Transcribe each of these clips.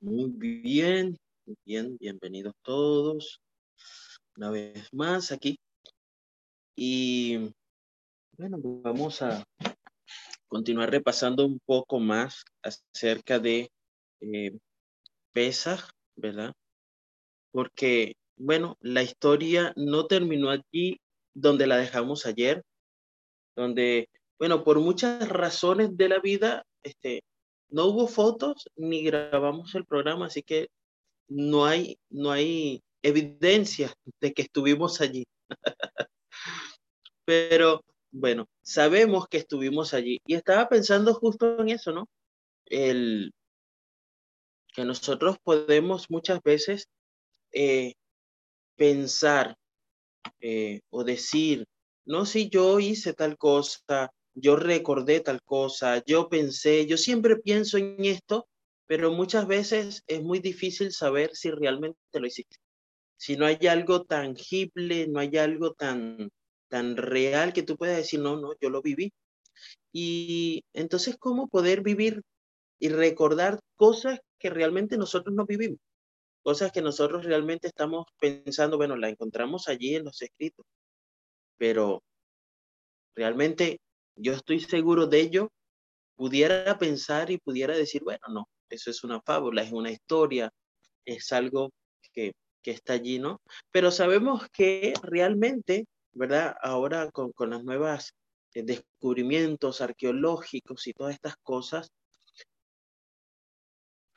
Muy bien, bien, bienvenidos todos una vez más aquí. Y bueno, vamos a continuar repasando un poco más acerca de eh, ¿verdad? Porque, bueno, la historia no terminó allí donde la dejamos ayer, donde, bueno, por muchas razones de la vida, este, no hubo fotos ni grabamos el programa, así que no hay, no hay evidencia de que estuvimos allí. Pero bueno, sabemos que estuvimos allí. Y estaba pensando justo en eso, ¿no? El que nosotros podemos muchas veces eh, pensar eh, o decir, no, si yo hice tal cosa, yo recordé tal cosa, yo pensé, yo siempre pienso en esto, pero muchas veces es muy difícil saber si realmente lo hiciste. Si no hay algo tangible, no hay algo tan, tan real que tú puedas decir, no, no, yo lo viví. Y entonces, ¿cómo poder vivir y recordar cosas que realmente nosotros no vivimos? Cosas que nosotros realmente estamos pensando, bueno, la encontramos allí en los escritos, pero realmente yo estoy seguro de ello, pudiera pensar y pudiera decir, bueno, no, eso es una fábula, es una historia, es algo que, que está allí, ¿no? Pero sabemos que realmente, ¿verdad? Ahora con, con las nuevas eh, descubrimientos arqueológicos y todas estas cosas,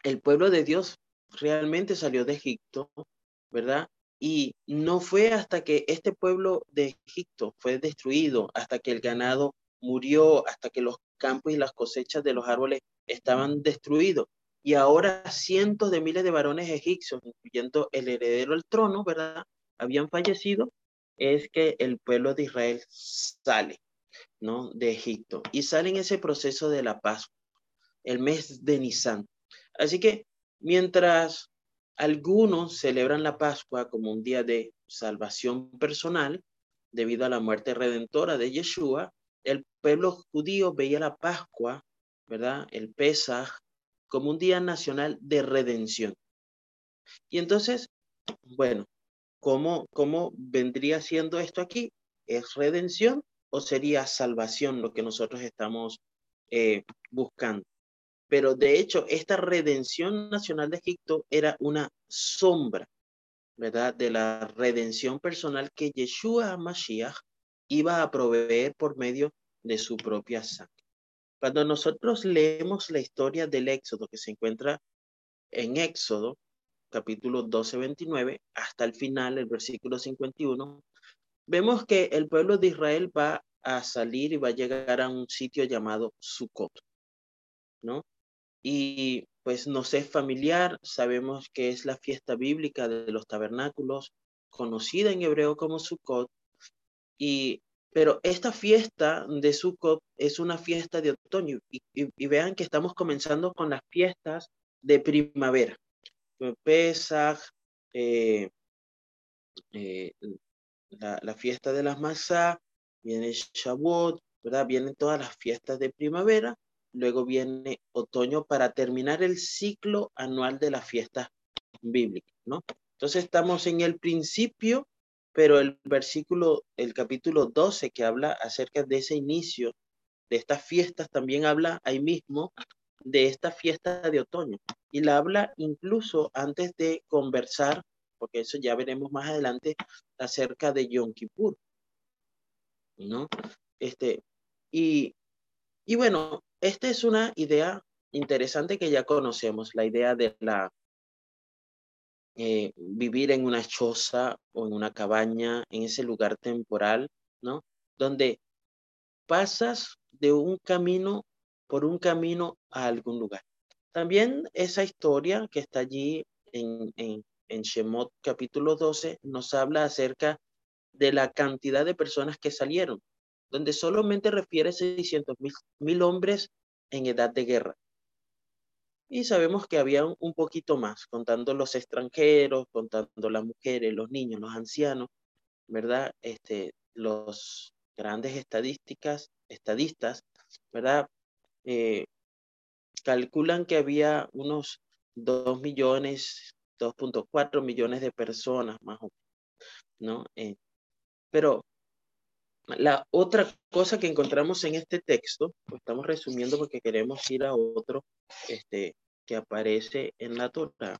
el pueblo de Dios realmente salió de Egipto, ¿verdad? Y no fue hasta que este pueblo de Egipto fue destruido, hasta que el ganado murió hasta que los campos y las cosechas de los árboles estaban destruidos. Y ahora cientos de miles de varones egipcios, incluyendo el heredero al trono, ¿verdad? Habían fallecido. Es que el pueblo de Israel sale, ¿no? De Egipto. Y sale en ese proceso de la Pascua, el mes de Nisan. Así que mientras algunos celebran la Pascua como un día de salvación personal, debido a la muerte redentora de Yeshua, el pueblo judío veía la Pascua, ¿verdad? El Pesaj como un día nacional de redención. Y entonces, bueno, ¿cómo, cómo vendría siendo esto aquí? ¿Es redención o sería salvación lo que nosotros estamos eh, buscando? Pero de hecho, esta redención nacional de Egipto era una sombra, ¿verdad? De la redención personal que Yeshua Mashiach iba a proveer por medio de su propia sangre. Cuando nosotros leemos la historia del Éxodo que se encuentra en Éxodo, capítulo 12, 29, hasta el final, el versículo 51, vemos que el pueblo de Israel va a salir y va a llegar a un sitio llamado Sucot, ¿no? Y pues nos es familiar, sabemos que es la fiesta bíblica de los tabernáculos, conocida en hebreo como Sukkot, y, pero esta fiesta de Sukkot es una fiesta de otoño y, vean que estamos comenzando con las fiestas de primavera. Pesach, eh, eh, la, fiesta de las masas, viene Shavuot, ¿verdad? Vienen todas las fiestas de primavera, luego viene otoño para terminar el ciclo anual de las fiestas bíblicas, ¿no? Entonces estamos en el principio pero el versículo, el capítulo 12 que habla acerca de ese inicio de estas fiestas, también habla ahí mismo de esta fiesta de otoño. Y la habla incluso antes de conversar, porque eso ya veremos más adelante, acerca de Yom Kippur. ¿No? Este, y, y bueno, esta es una idea interesante que ya conocemos, la idea de la eh, vivir en una choza o en una cabaña, en ese lugar temporal, ¿no? Donde pasas de un camino por un camino a algún lugar. También esa historia que está allí en, en, en Shemot capítulo 12 nos habla acerca de la cantidad de personas que salieron, donde solamente refiere 600 mil hombres en edad de guerra y sabemos que había un poquito más, contando los extranjeros, contando las mujeres, los niños, los ancianos, ¿verdad? Este, los, grandes estadísticas, estadistas, ¿verdad? Eh, calculan que había unos 2 millones, 2.4 millones de personas más o menos, ¿no? Eh, pero la otra cosa que encontramos en este texto, pues estamos resumiendo porque queremos ir a otro este, que aparece en la Torah,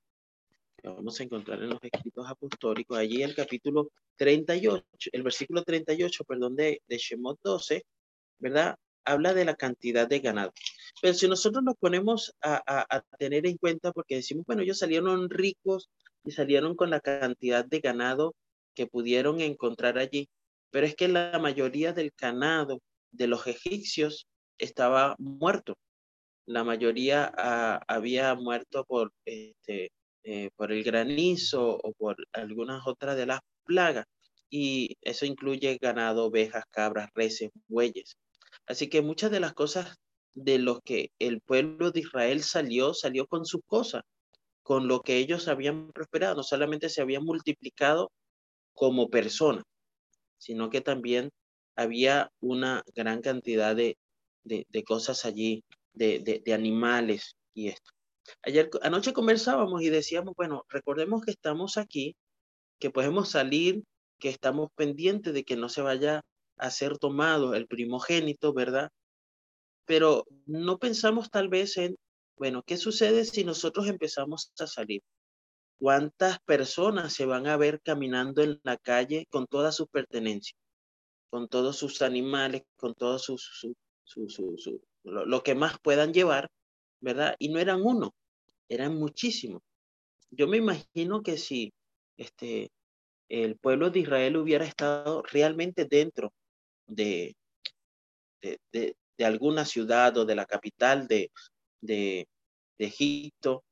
que vamos a encontrar en los escritos apostólicos, allí el capítulo 38, el versículo 38, perdón, de, de Shemot 12, ¿verdad? Habla de la cantidad de ganado. Pero si nosotros nos ponemos a, a, a tener en cuenta, porque decimos, bueno, ellos salieron ricos y salieron con la cantidad de ganado que pudieron encontrar allí, pero es que la mayoría del ganado de los egipcios estaba muerto. La mayoría ah, había muerto por, este, eh, por el granizo o por algunas otras de las plagas. Y eso incluye ganado, ovejas, cabras, reses, bueyes. Así que muchas de las cosas de los que el pueblo de Israel salió, salió con sus cosas, con lo que ellos habían prosperado. No solamente se habían multiplicado como personas, sino que también había una gran cantidad de, de, cosas allí, de, de, animales y esto. Ayer, anoche conversábamos y decíamos, bueno, recordemos que estamos aquí, que podemos salir, que estamos pendientes de que no se vaya a ser tomado el primogénito, ¿verdad? Pero no pensamos tal vez en, bueno, ¿qué sucede si nosotros empezamos a salir? ¿Cuántas personas se van a ver caminando en la calle con toda su pertenencia, con todos sus animales, con todo su, su, su, lo, que más puedan llevar, ¿verdad? Y no eran uno, eran muchísimos. Yo me imagino que si este, el pueblo de Israel hubiera estado realmente dentro de, de, de, de alguna ciudad o de la capital de, de Egipto,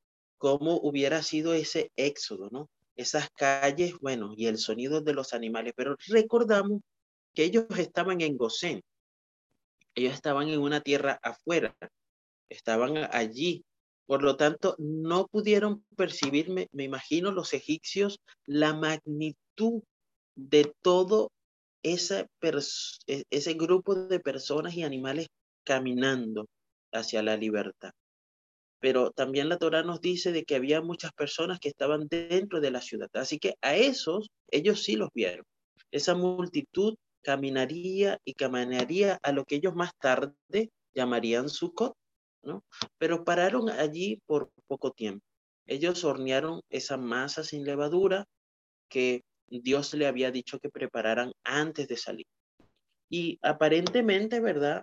cómo hubiera sido ese éxodo, ¿no? Esas calles, bueno, y el sonido de los animales, pero recordamos que ellos estaban en Gosén, ellos estaban en una tierra afuera, estaban allí, por lo tanto, no pudieron percibir, me, imagino, los egipcios, la magnitud de todo ese, ese grupo de personas y animales caminando hacia la libertad pero también la Torah nos dice de que había muchas personas que estaban dentro de la ciudad. Así que a esos, ellos sí los vieron. Esa multitud caminaría y caminaría a lo que ellos más tarde llamarían Sukkot, ¿no? Pero pararon allí por poco tiempo. Ellos hornearon esa masa sin levadura que Dios le había dicho que prepararan antes de salir. Y aparentemente, ¿verdad?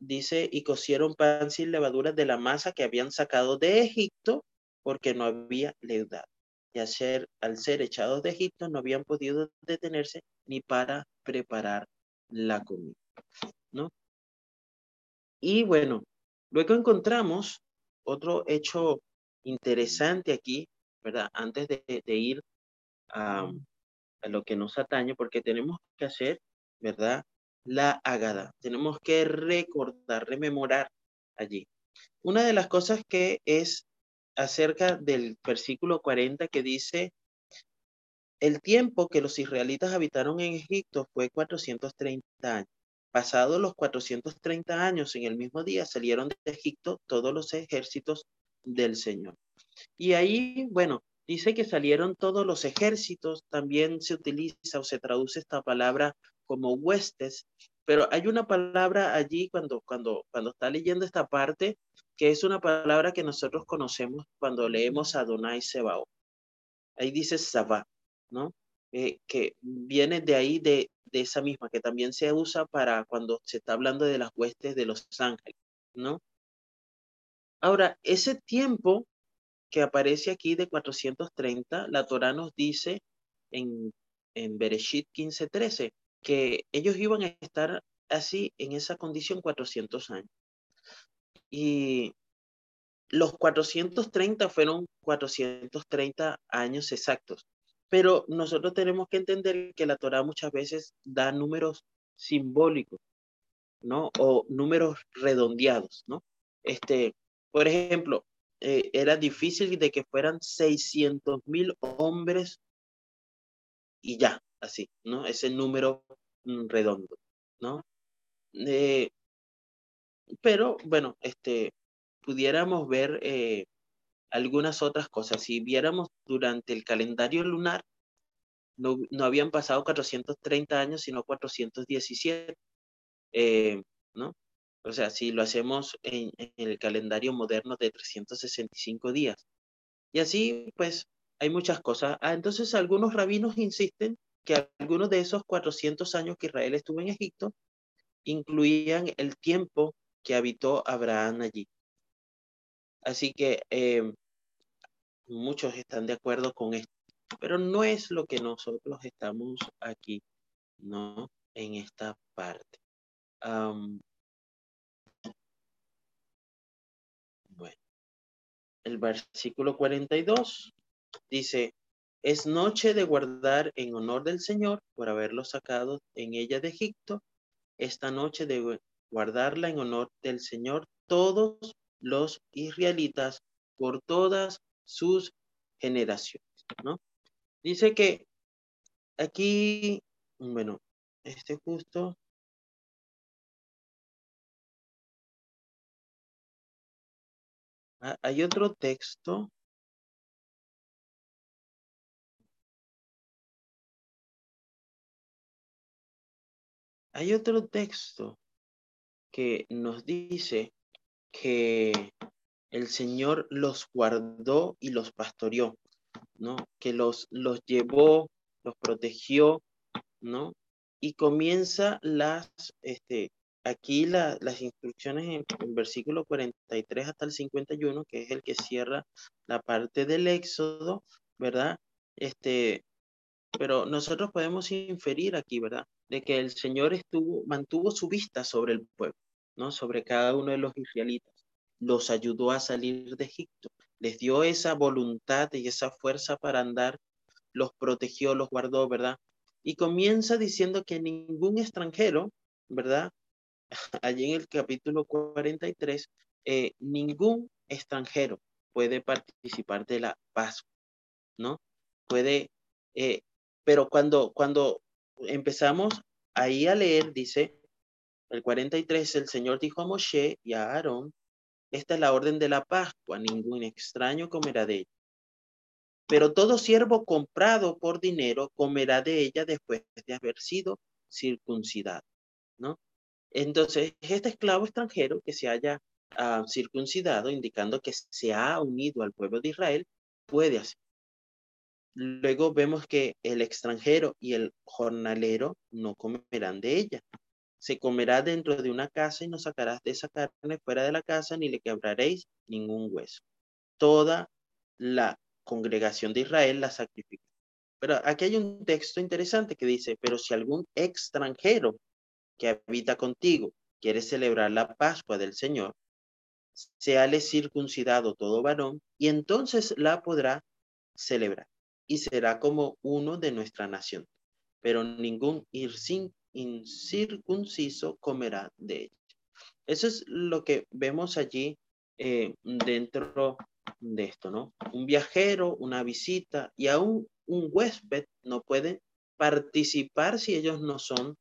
Dice, y cocieron pan sin levadura de la masa que habían sacado de Egipto porque no había leudad. Y al ser, echados de Egipto no habían podido detenerse ni para preparar la comida. ¿no? Y bueno, luego encontramos otro hecho interesante aquí, ¿verdad? Antes de, de ir a, a, lo que nos atañe, porque tenemos que hacer, ¿verdad? La Agada. Tenemos que recordar, rememorar allí. Una de las cosas que es acerca del versículo 40 que dice, el tiempo que los israelitas habitaron en Egipto fue 430 años. Pasados los 430 años, en el mismo día salieron de Egipto todos los ejércitos del Señor. Y ahí, bueno, dice que salieron todos los ejércitos, también se utiliza o se traduce esta palabra como huestes, pero hay una palabra allí cuando, cuando, cuando está leyendo esta parte, que es una palabra que nosotros conocemos cuando leemos a Adonai Sebao. Ahí dice Sabá, ¿no? Eh, que viene de ahí, de, de esa misma, que también se usa para cuando se está hablando de las huestes de los ángeles, ¿no? Ahora, ese tiempo que aparece aquí de 430, la Torah nos dice en, en Bereshit 15:13, que ellos iban a estar así en esa condición 400 años. Y los 430 fueron 430 años exactos. Pero nosotros tenemos que entender que la Torah muchas veces da números simbólicos, ¿no? O números redondeados, ¿no? Este, por ejemplo, eh, era difícil de que fueran 600 mil hombres y ya, así, ¿no? Ese número mm, redondo. ¿no? Eh, pero bueno, este, pudiéramos ver eh, algunas otras cosas. Si viéramos durante el calendario lunar, no, no habían pasado 430 años, sino 417, eh, ¿no? O sea, si lo hacemos en, en, el calendario moderno de 365 días. Y así, pues, hay muchas cosas. Ah, entonces, algunos rabinos insisten que algunos de esos 400 años que Israel estuvo en Egipto incluían el tiempo que habitó Abraham allí. Así que eh, muchos están de acuerdo con esto, pero no es lo que nosotros estamos aquí, ¿no? En esta parte. bueno, el versículo 42 dice, es noche de guardar en honor del Señor por haberlo sacado en ella de Egipto. Esta noche de guardarla en honor del Señor todos los israelitas por todas sus generaciones, ¿no? Dice que aquí, bueno, este justo ah, hay otro texto Hay otro texto que nos dice que el Señor los guardó y los pastoreó, ¿no? Que los, los llevó, los protegió, ¿no? Y comienza las, este, aquí las instrucciones en, el versículo 43 hasta el 51, que es el que cierra la parte del Éxodo, ¿verdad? Este, pero nosotros podemos inferir aquí, ¿verdad? De que el Señor estuvo, mantuvo su vista sobre el pueblo, ¿no? Sobre cada uno de los israelitas. Los ayudó a salir de Egipto. Les dio esa voluntad y esa fuerza para andar. Los protegió, los guardó, ¿verdad? Y comienza diciendo que ningún extranjero, ¿verdad? Allí en el capítulo 43, eh, ningún extranjero puede participar de la Pascua, ¿no? Puede eh, pero cuando, cuando empezamos ahí a leer, dice el 43, el Señor dijo a Moshe y a Aarón, esta es la orden de la Pascua, ningún extraño comerá de ella. Pero todo siervo comprado por dinero comerá de ella después de haber sido circuncidado, ¿no? Entonces, este esclavo extranjero que se haya ah, circuncidado, indicando que se ha unido al pueblo de Israel, puede hacer. Luego vemos que el extranjero y el jornalero no comerán de ella. Se comerá dentro de una casa y no sacarás de esa carne fuera de la casa ni le quebraréis ningún hueso. Toda la congregación de Israel la sacrifica. Pero aquí hay un texto interesante que dice, pero si algún extranjero que habita contigo quiere celebrar la Pascua del Señor, seale circuncidado todo varón y entonces la podrá celebrar y será como uno de nuestra nación, pero ningún incircunciso comerá de ella. Eso es lo que vemos allí eh, dentro de esto, ¿no? Un viajero, una visita y aún un huésped no puede participar si ellos no son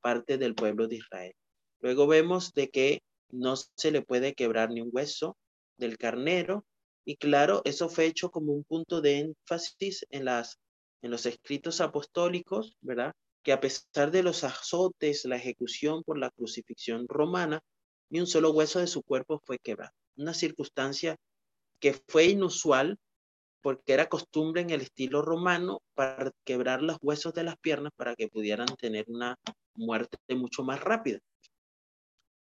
parte del pueblo de Israel. Luego vemos de que no se le puede quebrar ni un hueso del carnero y claro, eso fue hecho como un punto de énfasis en, las, en los escritos apostólicos, ¿verdad? Que a pesar de los azotes, la ejecución por la crucifixión romana, ni un solo hueso de su cuerpo fue quebrado. Una circunstancia que fue inusual porque era costumbre en el estilo romano para quebrar los huesos de las piernas para que pudieran tener una muerte mucho más rápida.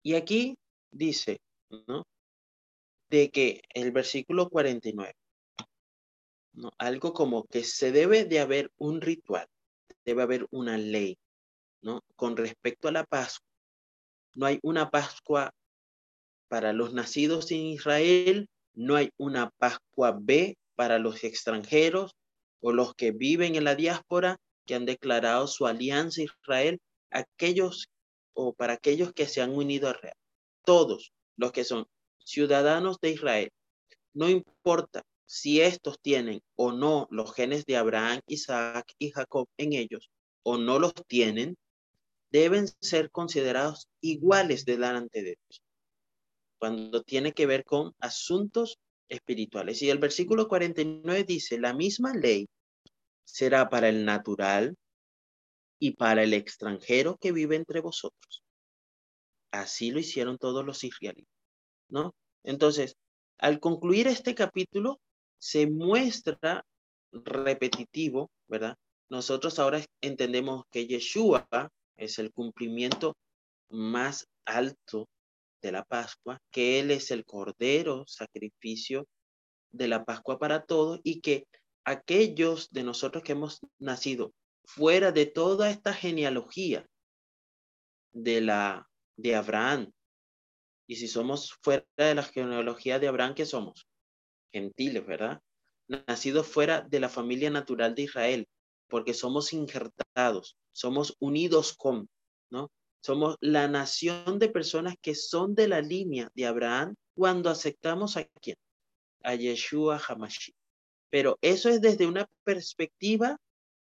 Y aquí dice, ¿no? De que el versículo 49, ¿no? algo como que se debe de haber un ritual, debe haber una ley, ¿no? Con respecto a la Pascua, no hay una Pascua para los nacidos en Israel, no hay una Pascua B para los extranjeros o los que viven en la diáspora que han declarado su alianza a Israel, aquellos o para aquellos que se han unido a Israel. Todos los que son ciudadanos de Israel, no importa si estos tienen o no los genes de Abraham, Isaac y Jacob en ellos, o no los tienen, deben ser considerados iguales delante de Dios, cuando tiene que ver con asuntos espirituales. Y el versículo 49 dice, la misma ley será para el natural y para el extranjero que vive entre vosotros. Así lo hicieron todos los israelitas, ¿no? Entonces, al concluir este capítulo, se muestra repetitivo, ¿verdad? Nosotros ahora entendemos que Yeshua es el cumplimiento más alto de la Pascua, que Él es el cordero sacrificio de la Pascua para todos y que aquellos de nosotros que hemos nacido fuera de toda esta genealogía de la de Abraham, y si somos fuera de la genealogía de Abraham, ¿qué somos? Gentiles, ¿verdad? Nacidos fuera de la familia natural de Israel, porque somos injertados, somos unidos con, ¿no? Somos la nación de personas que son de la línea de Abraham cuando aceptamos a quién? A Yeshua Hamashi. Pero eso es desde una perspectiva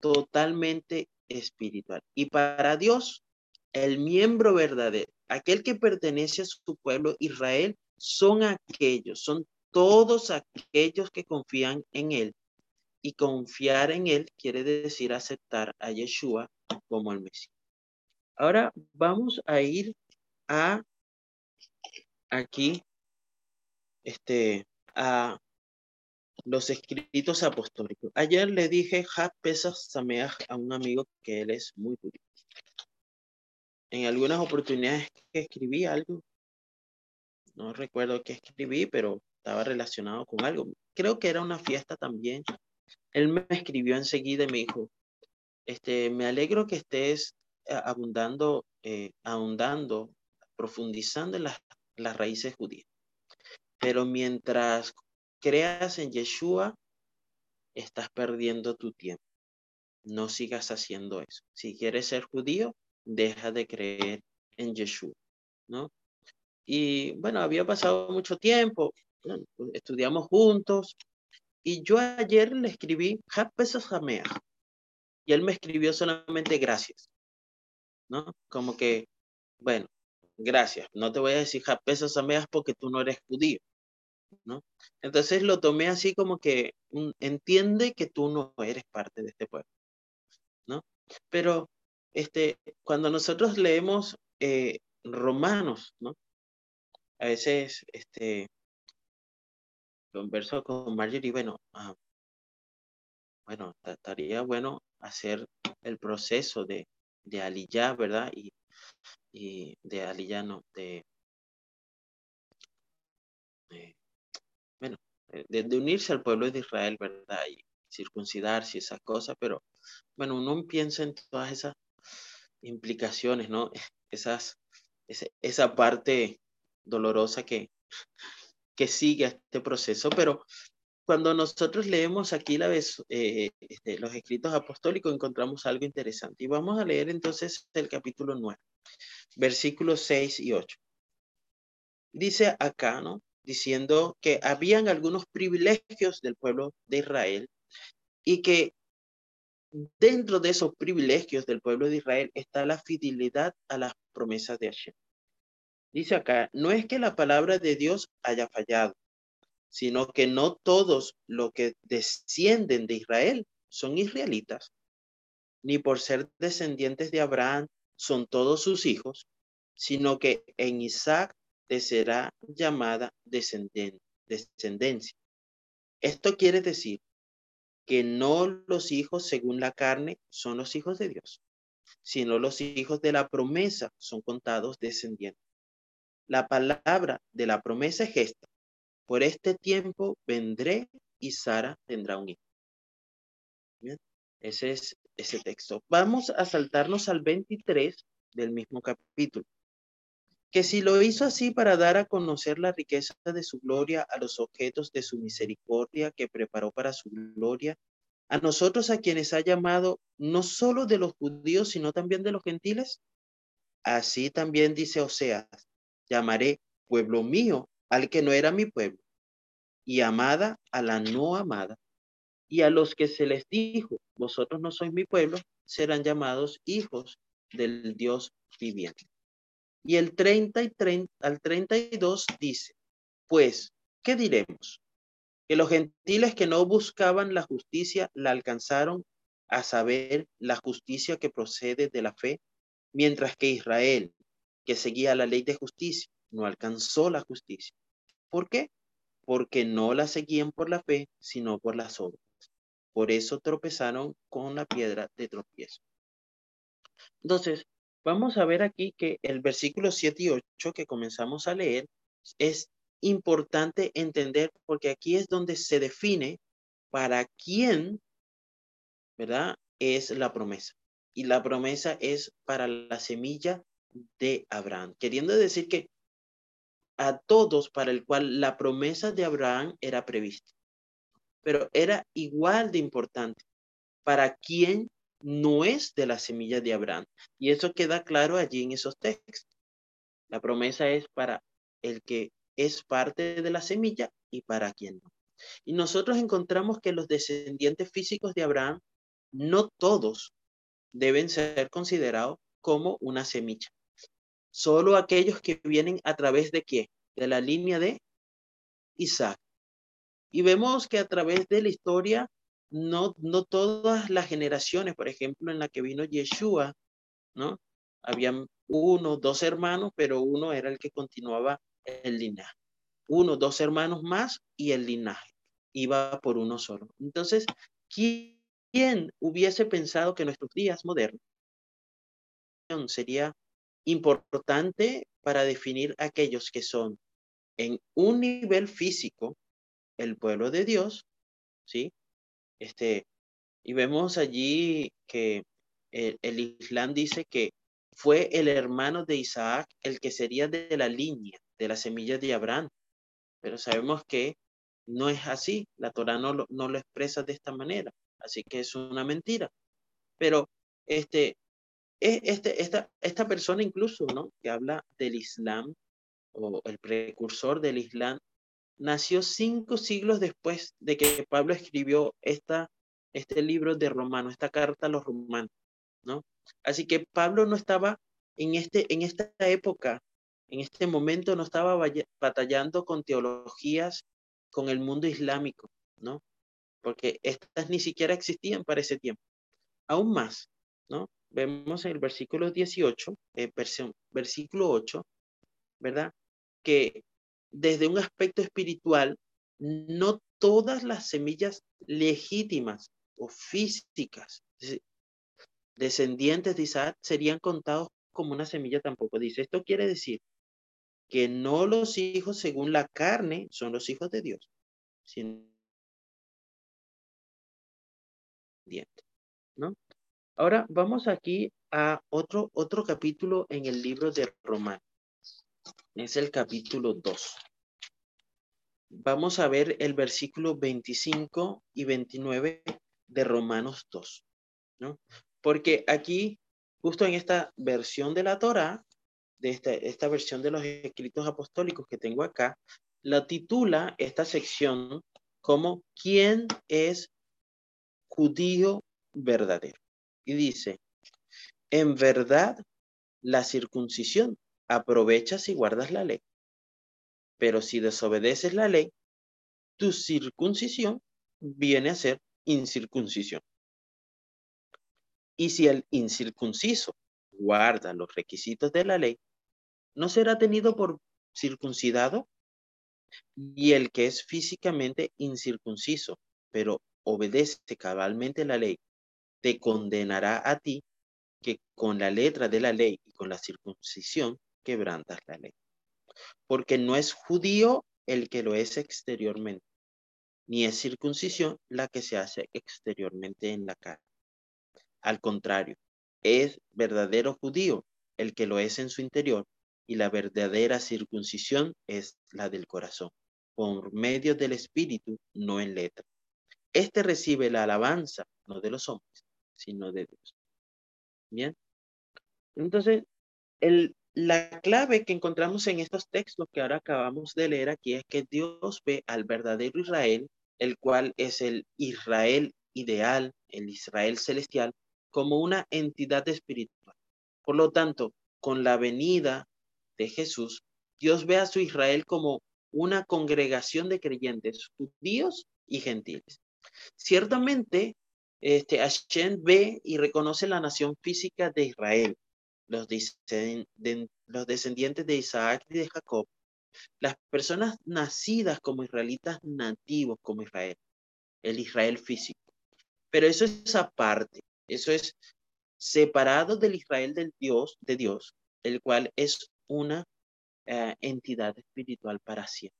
totalmente espiritual. Y para Dios, el miembro verdadero, aquel que pertenece a su pueblo Israel, son aquellos, son todos aquellos que confían en Él. Y confiar en Él quiere decir aceptar a Yeshua como el Mesías. Ahora vamos a ir a aquí, este, a los escritos apostólicos. Ayer le dije Pesach a un amigo que él es muy judío. En algunas oportunidades que escribí algo, no recuerdo qué escribí, pero estaba relacionado con algo. Creo que era una fiesta también. Él me escribió enseguida y me dijo, este, me alegro que estés eh, abundando, eh, profundizando en las, las raíces judías. Pero mientras creas en Yeshua, estás perdiendo tu tiempo. No sigas haciendo eso. Si quieres ser judío, deja de creer en Yeshua, ¿no? Y bueno, había pasado mucho tiempo, estudiamos juntos, y yo ayer le escribí y él me escribió solamente gracias. ¿no? Como que, bueno, gracias, no te voy a decir porque tú no eres judío, ¿no? Entonces lo tomé así como que entiende que tú no eres parte de este pueblo, ¿no? Pero este, cuando nosotros leemos eh, Romanos, ¿no? A veces, este, converso con Marjorie, bueno, ah, bueno, estaría bueno hacer el proceso de, de Aliyah, ¿verdad? Y, y de Aliyah, no, de, bueno, de, unirse al pueblo de Israel, ¿verdad? Y circuncidarse y esas cosas, pero bueno, uno piensa en todas esas implicaciones, ¿no? Esas, esa, parte dolorosa que, que sigue este proceso, pero cuando nosotros leemos aquí la vez, eh, este, los escritos apostólicos, encontramos algo interesante. Y vamos a leer entonces el capítulo 9, versículos 6 y 8. Dice acá, ¿no? Diciendo que habían algunos privilegios del pueblo de Israel y que dentro de esos privilegios del pueblo de Israel está la fidelidad a las promesas de Hashem. Dice acá, no es que la palabra de Dios haya fallado, sino que no todos los que descienden de Israel son israelitas, ni por ser descendientes de Abraham son todos sus hijos, sino que en Isaac te será llamada descendencia. Esto quiere decir que no los hijos según la carne son los hijos de Dios, sino los hijos de la promesa son contados descendientes. La palabra de la promesa es esta, por este tiempo vendré y Sara tendrá un hijo. Ese es ese texto. Vamos a saltarnos al 23 del mismo capítulo. Que si lo hizo así para dar a conocer la riqueza de su gloria a los objetos de su misericordia que preparó para su gloria, a nosotros a quienes ha llamado no solo de los judíos, sino también de los gentiles. Así también dice Oseas, llamaré pueblo mío al que no era mi pueblo, y amada a la no amada. Y a los que se les dijo, vosotros no sois mi pueblo, serán llamados hijos del Dios viviente. Y el 30 y 30, al 32 dice, pues, ¿qué diremos? Que los gentiles que no buscaban la justicia la alcanzaron a saber la justicia que procede de la fe, mientras que Israel, que seguía la ley de justicia, no alcanzó la justicia. ¿Por qué? Porque no la seguían por la fe, sino por las obras. Por eso tropezaron con la piedra de tropiezo. Entonces, vamos a ver aquí que el versículo 7 y 8 que comenzamos a leer es importante entender porque aquí es donde se define para quién, ¿verdad? Es la promesa. Y la promesa es para la semilla de Abraham, queriendo decir que a todos para el cual la promesa de Abraham era prevista, pero era igual de importante para quien no es de la semilla de Abraham. Y eso queda claro allí en esos textos. La promesa es para el que es parte de la semilla y para quien no. Y nosotros encontramos que los descendientes físicos de Abraham, no todos deben ser considerados como una semilla. Solo aquellos que vienen a través de qué? De la línea de Isaac. Y vemos que a través de la historia no, no todas las generaciones, por ejemplo, en la que vino Yeshua, ¿no? Habían uno, dos hermanos, pero uno era el que continuaba el linaje. Uno, dos hermanos más y el linaje iba por uno solo. Entonces, ¿quién hubiese pensado que nuestros días modernos sería importante para definir aquellos que son en un nivel físico el pueblo de Dios, ¿sí? Este, y vemos allí que el, Islam dice que fue el hermano de Isaac el que sería de la línea, de la semilla de Abraham. Pero sabemos que no es así, la Torah no lo, no lo expresa de esta manera, así que es una mentira. Pero este, e, este, esta, esta persona incluso, ¿no? Que habla del Islam o el precursor del Islam, nació cinco siglos después de que Pablo escribió esta, este libro de Romanos, esta carta a los romanos, ¿no? Así que Pablo no estaba en, este, en esta época, en este momento no estaba batallando con teologías con el mundo islámico, ¿no? Porque estas ni siquiera existían para ese tiempo. Aún más, ¿no? Vemos en el versículo 18, eh, versículo 8, ¿verdad? Que desde un aspecto espiritual, no todas las semillas legítimas o físicas descendientes de Isaac serían contados como una semilla tampoco. Dice, esto quiere decir que no los hijos según la carne son los hijos de Dios. Ahora vamos aquí a otro, otro capítulo en el libro de Romano es el capítulo 2. Vamos a ver el versículo 25 y 29 de Romanos 2, ¿no? Porque aquí, justo en esta versión de la Torah, de esta, esta versión de los escritos apostólicos que tengo acá, la titula esta sección como ¿Quién es judío verdadero? Y dice, en verdad, la circuncisión aprovechas y guardas la ley. Pero si desobedeces la ley, tu circuncisión viene a ser incircuncisión. Y si el incircunciso guarda los requisitos de la ley, ¿no será tenido por circuncidado? Y el que es físicamente incircunciso, pero obedece cabalmente la ley, te condenará a ti que con la letra de la ley y con la circuncisión quebrantas la ley. Porque no es judío el que lo es exteriormente, ni es circuncisión la que se hace exteriormente en la cara. Al contrario, es verdadero judío el que lo es en su interior, y la verdadera circuncisión es la del corazón, por medio del espíritu, no en letra. Este recibe la alabanza, no de los hombres, sino de Dios. Bien. Entonces, el, la clave que encontramos en estos textos que ahora acabamos de leer aquí es que Dios ve al verdadero Israel, el cual es el Israel ideal, el Israel celestial, como una entidad espiritual. Por lo tanto, con la venida de Jesús, Dios ve a su Israel como una congregación de creyentes judíos y gentiles. Ciertamente, este, Hashem ve y reconoce la nación física de Israel, los, los descendientes de Isaac y de Jacob, las personas nacidas como israelitas nativos como Israel, el Israel físico. Pero eso es aparte, eso es separado del Israel del Dios, de Dios, el cual es una eh, entidad espiritual para siempre.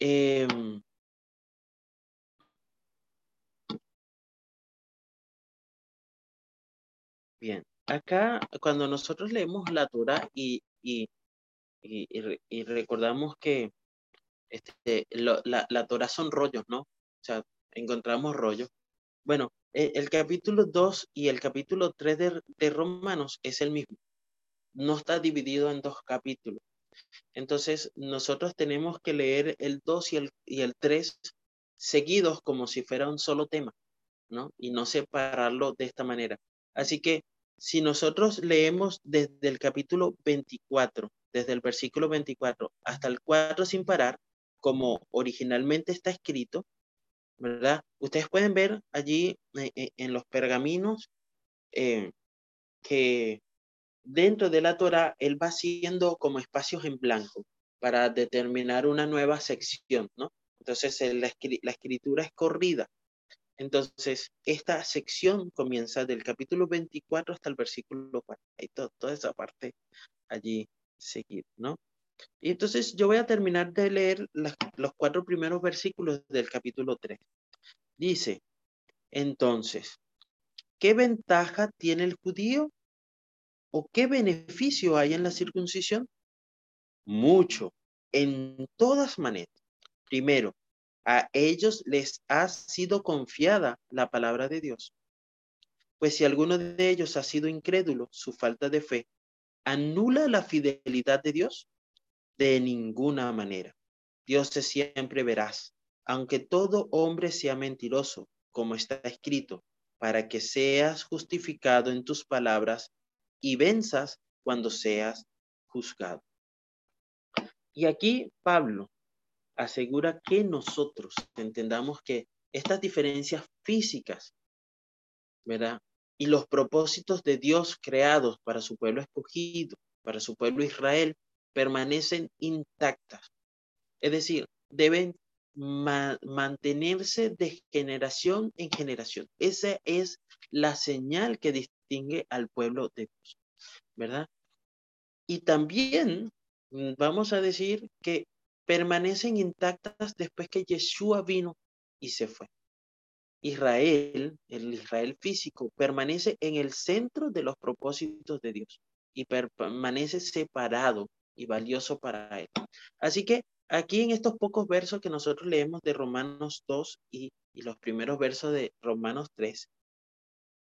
Em, bien, acá cuando nosotros leemos la Torah y, y, y, recordamos que este, la, la Torah son rollos, ¿no? O sea, encontramos rollos. Bueno, e, el, capítulo 2 y el capítulo 3 de, de Romanos es el mismo. No está dividido en dos capítulos. Entonces, nosotros tenemos que leer el 2 y el, y el 3 seguidos como si fuera un solo tema, ¿no? Y no separarlo de esta manera. Así que si nosotros leemos desde el capítulo 24, desde el versículo 24 hasta el 4 sin parar, como originalmente está escrito, ¿verdad? Ustedes pueden ver allí eh, eh, en los pergaminos eh, que dentro de la Torah él va haciendo como espacios en blanco para determinar una nueva sección, ¿no? Entonces la, escritura es corrida. Entonces, esta sección comienza del capítulo 24 hasta el versículo 4. Y toda esa parte allí seguir, ¿no? Y entonces yo voy a terminar de leer los cuatro primeros versículos del capítulo 3. Dice, entonces, ¿qué ventaja tiene el judío? ¿O qué beneficio hay en la circuncisión? Mucho, en todas maneras. Primero, a ellos les ha sido confiada la palabra de Dios. Pues si alguno de ellos ha sido incrédulo, su falta de fe anula la fidelidad de Dios de ninguna manera. Dios es siempre veraz, aunque todo hombre sea mentiroso, como está escrito, para que seas justificado en tus palabras y venzas cuando seas juzgado. Y aquí Pablo asegura que nosotros entendamos que estas diferencias físicas, ¿verdad? Y los propósitos de Dios creados para su pueblo escogido, para su pueblo Israel, permanecen intactas. Es decir, deben mantenerse de generación en generación. Esa es la señal que distingue al pueblo de Dios, ¿verdad? Y también mm, vamos a decir que permanecen intactas después que Yeshua vino y se fue. Israel, el Israel físico, permanece en el centro de los propósitos de Dios y permanece separado y valioso para él. Así que aquí en estos pocos versos que nosotros leemos de Romanos 2 y, los primeros versos de Romanos 3,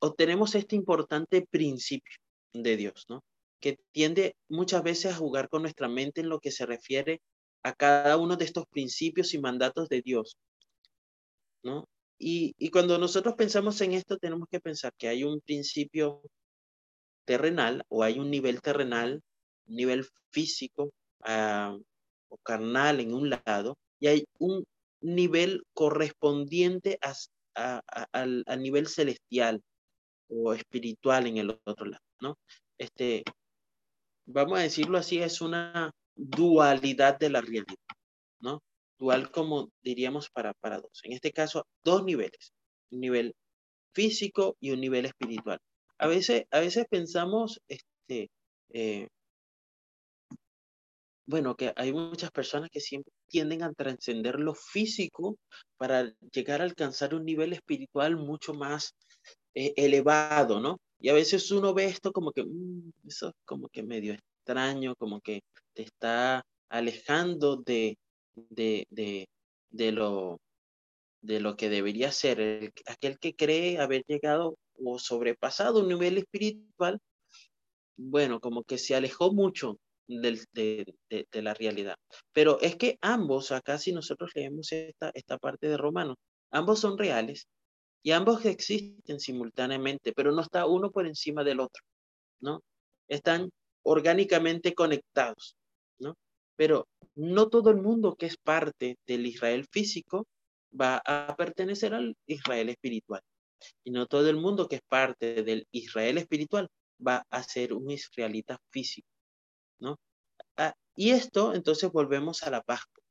obtenemos este importante principio de Dios, ¿no? Que tiende muchas veces a jugar con nuestra mente en lo que se refiere a cada uno de estos principios y mandatos de Dios, ¿no? Y, y cuando nosotros pensamos en esto, tenemos que pensar que hay un principio terrenal o hay un nivel terrenal nivel físico ah, o carnal en un lado y hay un nivel correspondiente a, al, nivel celestial o espiritual en el otro lado, ¿no? Este, vamos a decirlo así, es una dualidad de la realidad, ¿no? Dual como diríamos para, para dos. En este caso, dos niveles, un nivel físico y un nivel espiritual. A veces, a veces pensamos, este, eh, bueno, que hay muchas personas que siempre tienden a trascender lo físico para llegar a alcanzar un nivel espiritual mucho más eh, elevado, ¿no? Y a veces uno ve esto como que, mm, eso es como que medio extraño, como que te está alejando de, de, de, de lo, de lo que debería ser. aquel que cree haber llegado o sobrepasado un nivel espiritual, bueno, como que se alejó mucho de, la realidad. Pero es que ambos, acá si nosotros leemos esta, esta parte de Romanos, ambos son reales, Y ambos existen simultáneamente, pero no está uno por encima del otro, ¿no? Están orgánicamente conectados, ¿no? Pero no todo el mundo que es parte del Israel físico va a pertenecer al Israel espiritual. Y no todo el mundo que es parte del Israel espiritual va a ser un israelita físico, ¿no? Ah, y esto, entonces volvemos a la Pascua,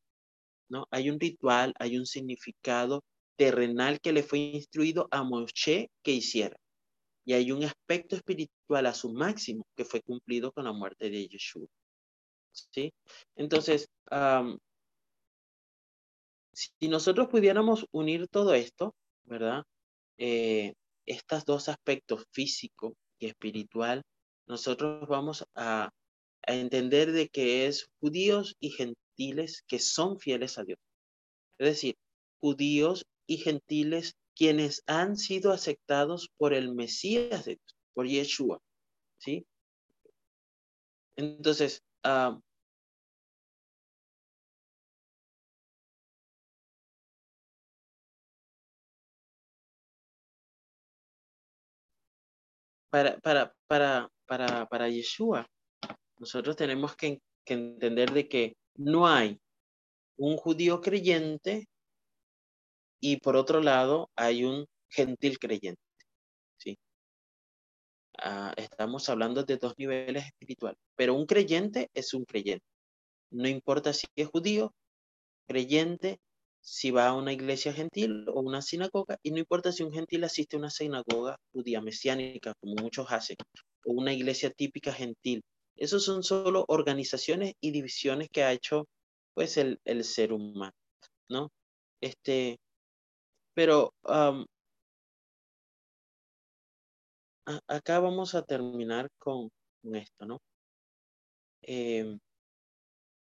¿no? Hay un ritual, hay un significado terrenal que le fue instruido a Moshe que hiciera. Y hay un aspecto espiritual a su máximo que fue cumplido con la muerte de Yeshua. ¿Sí? Entonces, si nosotros pudiéramos unir todo esto, ¿verdad? Eh, estos dos aspectos, físico y espiritual, nosotros vamos a, a entender de que es judíos y gentiles que son fieles a Dios. Es decir, judíos y gentiles quienes han sido aceptados por el Mesías de por Yeshua. ¿Sí? Entonces, ah, para, para, para, para, para Yeshua, nosotros tenemos que, que entender de que no hay un judío creyente y por otro lado hay un gentil creyente. ¿sí? Ah, estamos hablando de dos niveles espirituales, pero un creyente es un creyente. No importa si es judío, creyente, si va a una iglesia gentil o una sinagoga, y no importa si un gentil asiste a una sinagoga judía mesiánica, como muchos hacen, o una iglesia típica gentil. Esos son solo organizaciones y divisiones que ha hecho pues el, el ser humano, ¿no? Este, pero acá vamos a terminar con, esto, ¿no? Em,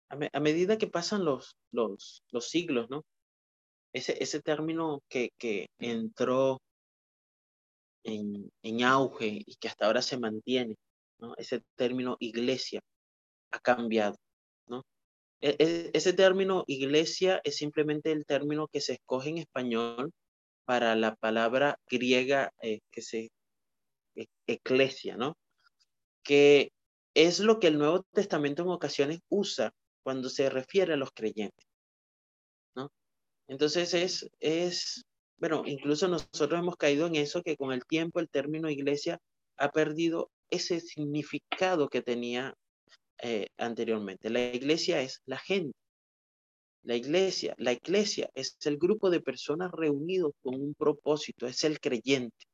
a, medida que pasan los, los, los siglos, ¿no? Ese, término que, entró en, en, auge y que hasta ahora se mantiene, ¿no? Ese término iglesia ha cambiado. E, e, ese término iglesia es simplemente el término que se escoge en español para la palabra griega eh, que se e, ¿no? Que es lo que el Nuevo Testamento en ocasiones usa cuando se refiere a los creyentes, ¿no? Entonces es, es, bueno, incluso nosotros hemos caído en eso que con el tiempo el término iglesia ha perdido ese significado que tenía eh, anteriormente. La iglesia es la gente. La iglesia, la iglesia es el grupo de personas reunidos con un propósito, es el creyente,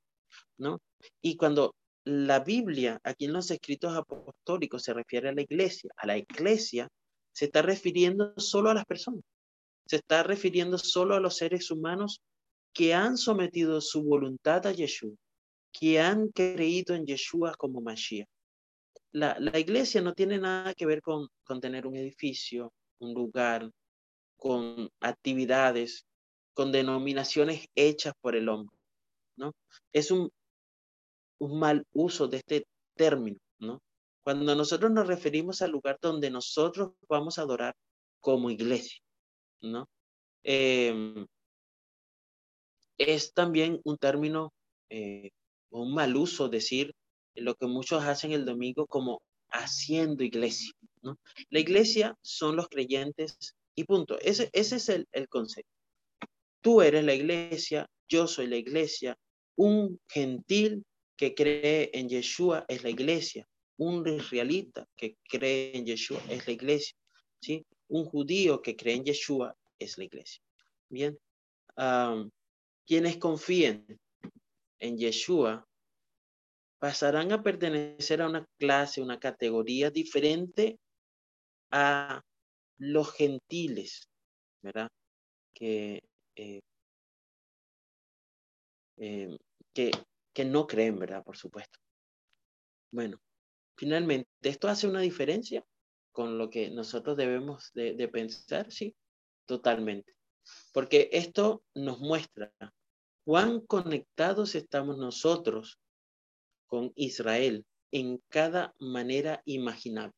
¿no? Y cuando la Biblia, aquí en los escritos apostólicos, se refiere a la iglesia, a la iglesia, se está refiriendo solo a las personas, se está refiriendo solo a los seres humanos que han sometido su voluntad a Yeshua, que han creído en Yeshua como Mashiach la, iglesia no tiene nada que ver con, con tener un edificio, un lugar, con actividades, con denominaciones hechas por el hombre, ¿no? Es un, un mal uso de este término, ¿no? Cuando nosotros nos referimos al lugar donde nosotros vamos a adorar como iglesia, ¿no? Em, es también un término, eh, un mal uso decir lo que muchos hacen el domingo como haciendo iglesia. ¿no? La iglesia son los creyentes y punto. Ese, ese es el, el concepto. Tú eres la iglesia, yo soy la iglesia. Un gentil que cree en Yeshua es la iglesia. Un israelita que cree en Yeshua es la iglesia. ¿sí? Un judío que cree en Yeshua es la iglesia. Bien. quienes confíen en Yeshua pasarán a pertenecer a una clase, una categoría diferente a los gentiles, ¿verdad? Que, eh, eh, que, que no creen, ¿verdad? Por supuesto. Bueno, finalmente, ¿esto hace una diferencia con lo que nosotros debemos de, de pensar? Sí, totalmente. Porque esto nos muestra cuán conectados estamos nosotros con Israel en cada manera imaginable.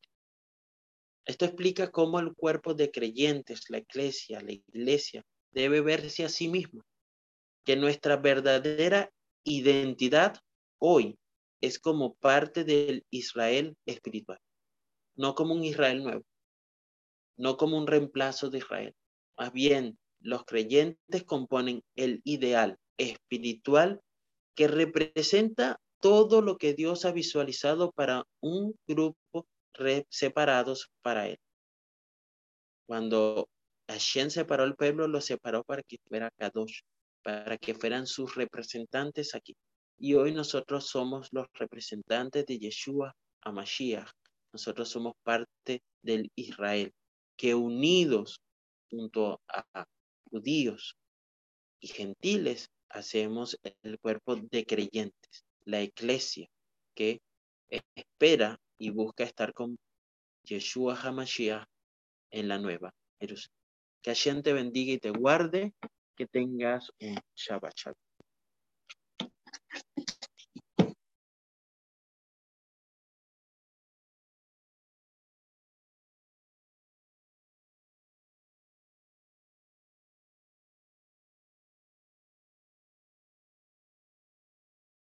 Esto explica cómo el cuerpo de creyentes, la iglesia, la iglesia, debe verse a sí misma, que nuestra verdadera identidad hoy es como parte del Israel espiritual, no como un Israel nuevo, no como un reemplazo de Israel. Más bien, los creyentes componen el ideal espiritual que representa todo lo que Dios ha visualizado para un grupo separados para Él. Cuando Hashem separó al pueblo, lo separó para que fuera Kadosh, para que fueran sus representantes aquí. Y hoy nosotros somos los representantes de Yeshua a Mashiach. Nosotros somos parte del Israel, que unidos junto a judíos y gentiles hacemos el cuerpo de creyentes, la iglesia, que espera y busca estar con Yeshua HaMashiach en la nueva Jerusalén. Que Hashem te bendiga y te guarde, que tengas un Shabbat.